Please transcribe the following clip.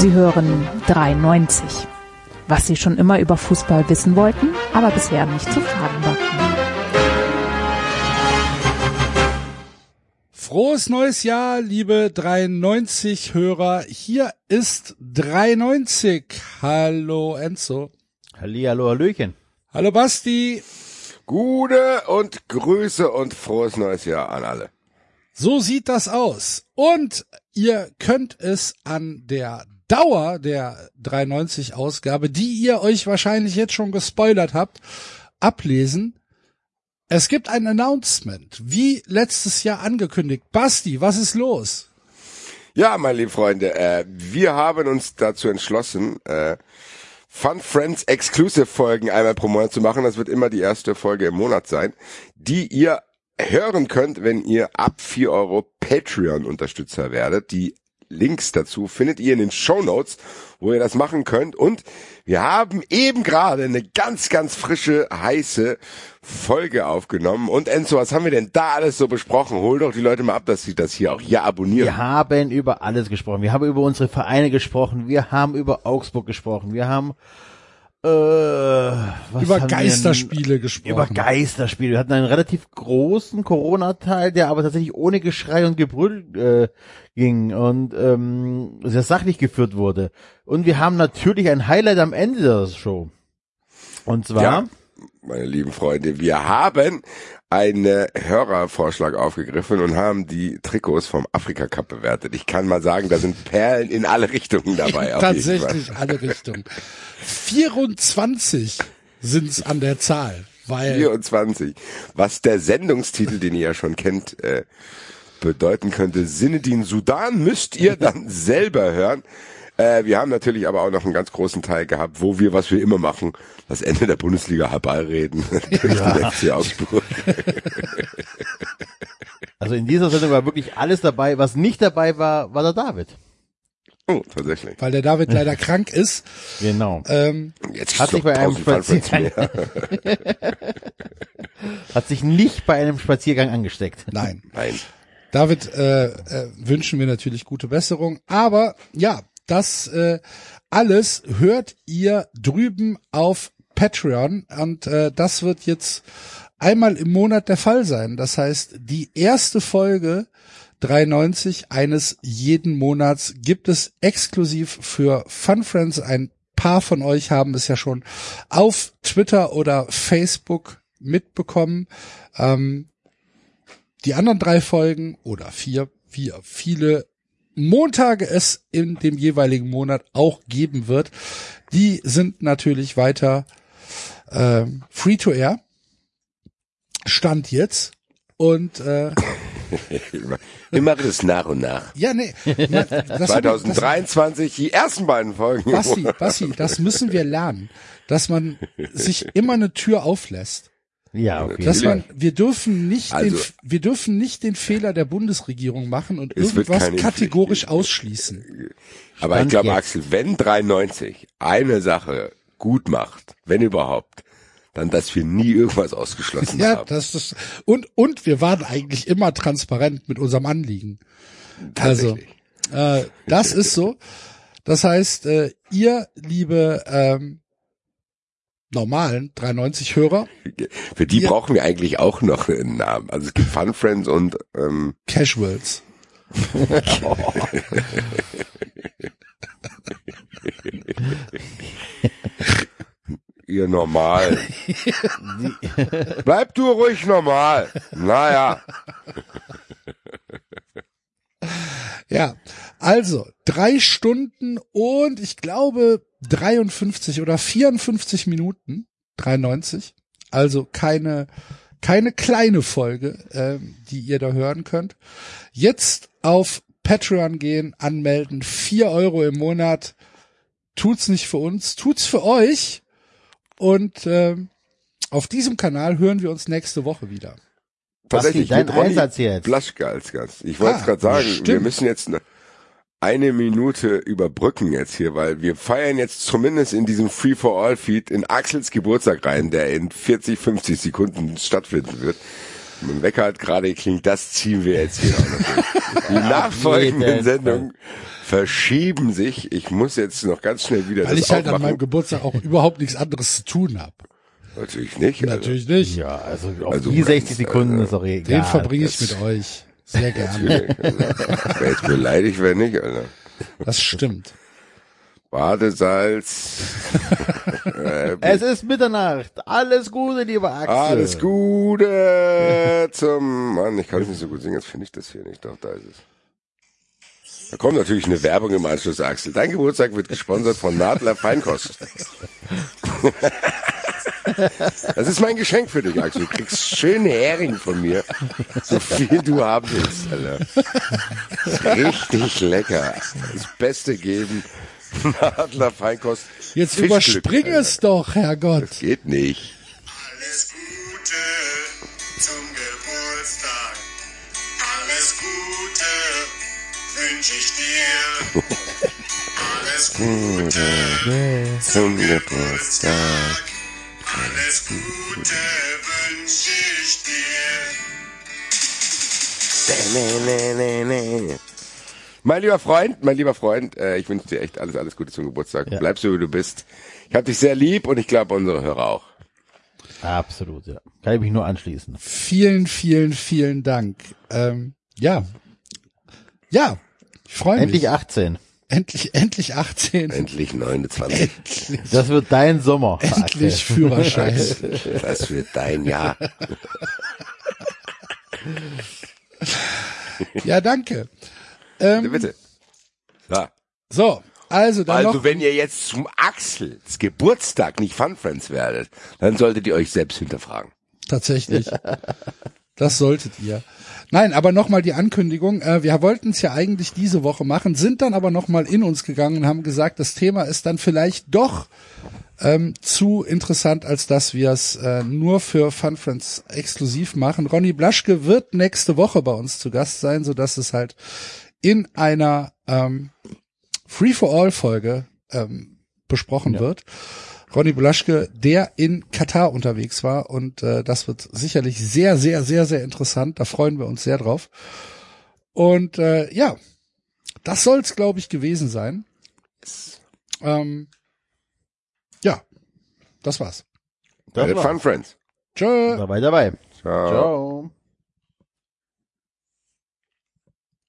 Sie hören 93. Was Sie schon immer über Fußball wissen wollten, aber bisher nicht zu fragen war. Frohes neues Jahr, liebe 93 Hörer. Hier ist 93. Hallo Enzo. Hallihallo, Hallöchen. Hallo Basti. Gute und Grüße und frohes neues Jahr an alle. So sieht das aus. Und ihr könnt es an der Dauer der 93 Ausgabe, die ihr euch wahrscheinlich jetzt schon gespoilert habt, ablesen. Es gibt ein Announcement, wie letztes Jahr angekündigt. Basti, was ist los? Ja, meine lieben Freunde, äh, wir haben uns dazu entschlossen, äh, Fun Friends Exclusive Folgen einmal pro Monat zu machen. Das wird immer die erste Folge im Monat sein, die ihr hören könnt, wenn ihr ab 4 Euro Patreon Unterstützer werdet. Die Links dazu findet ihr in den Show Notes, wo ihr das machen könnt. Und wir haben eben gerade eine ganz, ganz frische, heiße Folge aufgenommen. Und Enzo, was haben wir denn da alles so besprochen? Hol doch die Leute mal ab, dass sie das hier auch hier abonnieren. Wir haben über alles gesprochen. Wir haben über unsere Vereine gesprochen. Wir haben über Augsburg gesprochen. Wir haben äh, was Über Geisterspiele denn? gesprochen. Über Geisterspiele. Wir hatten einen relativ großen Corona-Teil, der aber tatsächlich ohne Geschrei und Gebrüll äh, ging und ähm, sehr sachlich geführt wurde. Und wir haben natürlich ein Highlight am Ende der Show. Und zwar Ja, meine lieben Freunde, wir haben einen Hörervorschlag aufgegriffen und haben die Trikots vom Afrika Cup bewertet. Ich kann mal sagen, da sind Perlen in alle Richtungen dabei. Tatsächlich alle Richtungen. 24 sind's an der Zahl, weil 24. Was der Sendungstitel, den ihr ja schon kennt, äh, bedeuten könnte, Sinedin Sudan, müsst ihr dann selber hören. Äh, wir haben natürlich aber auch noch einen ganz großen Teil gehabt, wo wir, was wir immer machen, das Ende der Bundesliga herbeireden. Durch den FC Augsburg. Also in dieser Sendung war wirklich alles dabei. Was nicht dabei war, war der David. Oh, tatsächlich. weil der David leider krank ist. Genau. Ähm, Jetzt Hat sich bei einem 1000 Fun Friends Spaziergang, hat sich nicht bei einem Spaziergang angesteckt. nein. Nein. David äh, äh, wünschen wir natürlich gute Besserung. Aber ja, das äh, alles hört ihr drüben auf Patreon und äh, das wird jetzt einmal im Monat der Fall sein. Das heißt, die erste Folge 93 eines jeden Monats gibt es exklusiv für Fun Friends. Ein paar von euch haben es ja schon auf Twitter oder Facebook mitbekommen. Ähm, die anderen drei Folgen oder vier, wie viele Montage es in dem jeweiligen Monat auch geben wird, die sind natürlich weiter ähm, free to air. Stand jetzt. Und äh, Wir machen es nach und nach. ja, nee. na, das- 2023, die ersten beiden Folgen. Das, Bassi, Bassi, das müssen wir lernen, dass man sich immer eine Tür auflässt. Ja, okay. Dass man, wir dürfen nicht Also- den, wir dürfen nicht den Fehler der Bundesregierung machen und irgendwas kategorisch Pflicht. ausschließen. Aber ich Stand glaube, jetzt. Axel, wenn 93 eine Sache gut macht, wenn überhaupt, dann, dass wir nie irgendwas ausgeschlossen Ja, haben. das ist, und, und wir waren eigentlich immer transparent mit unserem Anliegen. Also, Tatsächlich. äh, das ist so. Das heißt, äh, ihr, liebe, ähm, normalen 93 Hörer, Für die wir- brauchen wir eigentlich auch noch einen Namen. Also es gibt Fun Friends und ähm, Casuals. ihr normal. Bleib du ruhig normal. Naja. Ja, also drei Stunden und ich glaube 53 oder 54 Minuten, 93. Also keine keine kleine Folge, ähm, die ihr da hören könnt. Jetzt auf Patreon gehen, anmelden, vier Euro im Monat. Tut's nicht für uns, tut's für euch. Und ähm, auf diesem Kanal hören wir uns nächste Woche wieder. Basti, dein mit Ronny Einsatz jetzt. Blaschke als Gast. Ich wollte Ah, gerade sagen, stimmt. wir müssen jetzt eine, Minute überbrücken jetzt hier, weil wir feiern jetzt zumindest in diesem Free for All Feed in Axels Geburtstag rein, der in 40, 50 Sekunden stattfinden wird. Mein Wecker hat gerade geklingelt, das ziehen wir jetzt hier auch noch durch. Die nachfolgenden Sendungen verschieben sich. Ich muss jetzt noch ganz schnell wieder Weil das ich halt an aufmachen. meinem Geburtstag auch überhaupt nichts anderes zu tun habe. Natürlich nicht. Also, Natürlich nicht. Ja, also auf Also die ganz, 60 Sekunden äh, ist auch egal. Den verbringe ich mit euch. Sehr gerne. Wäre jetzt beleidigt, wenn nicht, Alter. Das stimmt. Badesalz. Es ist Mitternacht. Alles Gute, lieber Axel. alles Gute zum Mann, ich kann es nicht so gut singen, jetzt finde ich das hier nicht. Doch, da ist es. Da kommt natürlich eine Werbung im Anschluss, Axel. Dein Geburtstag wird gesponsert von Nadler Feinkost. Das ist mein Geschenk für dich, Axel. Du kriegst schöne Hering von mir. So viel du haben willst, Alter. Ist richtig lecker. Das Beste geben. Nadler Feinkost. Jetzt überspring Alter. es doch, Herrgott. Geht nicht. Alles Gute zum Geburtstag. Alles Gute wünsche ich dir. Alles Gute Zum Geburtstag. Alles Gute wünsche ich dir. Mein lieber Freund, mein lieber Freund, äh, ich wünsche dir echt alles, alles Gute zum Geburtstag. Ja. Bleib so, wie du bist. Ich hab dich sehr lieb und ich glaube unsere Hörer auch. Absolut, ja. Kann ich mich nur anschließen. Vielen, vielen, vielen Dank. Ähm, ja. Ja. Ich freue mich. Endlich 18. endlich, endlich 18. Endlich 29. Endlich, Das wird dein Sommer. endlich Axel. Führerschein. Das wird dein Jahr. Ja, danke. Ähm, Bitte. So. so, also dann Also noch. wenn ihr jetzt zum Axels Geburtstag nicht Fun Friends werdet, dann solltet ihr euch selbst hinterfragen. Tatsächlich. Das solltet ihr. Nein, aber nochmal die Ankündigung. Äh, wir wollten es ja eigentlich diese Woche machen, sind dann aber nochmal in uns gegangen und haben gesagt, das Thema ist dann vielleicht doch ähm, zu interessant, als dass wir es äh, nur für Fun Friends exklusiv machen. Ronny Blaschke wird nächste Woche bei uns zu Gast sein, so dass es halt in einer ähm, Free-for-All-Folge ähm, besprochen wird. Ronny Blaschke, der in Katar unterwegs war und äh, das wird sicherlich sehr, sehr, sehr, sehr interessant. Da freuen wir uns sehr drauf. Und äh, ja, das soll's, glaube ich, gewesen sein. Ähm, ja, das war's. Das war's. Fun Friends. Tschö. Dabei, dabei. Ciao. Ciao.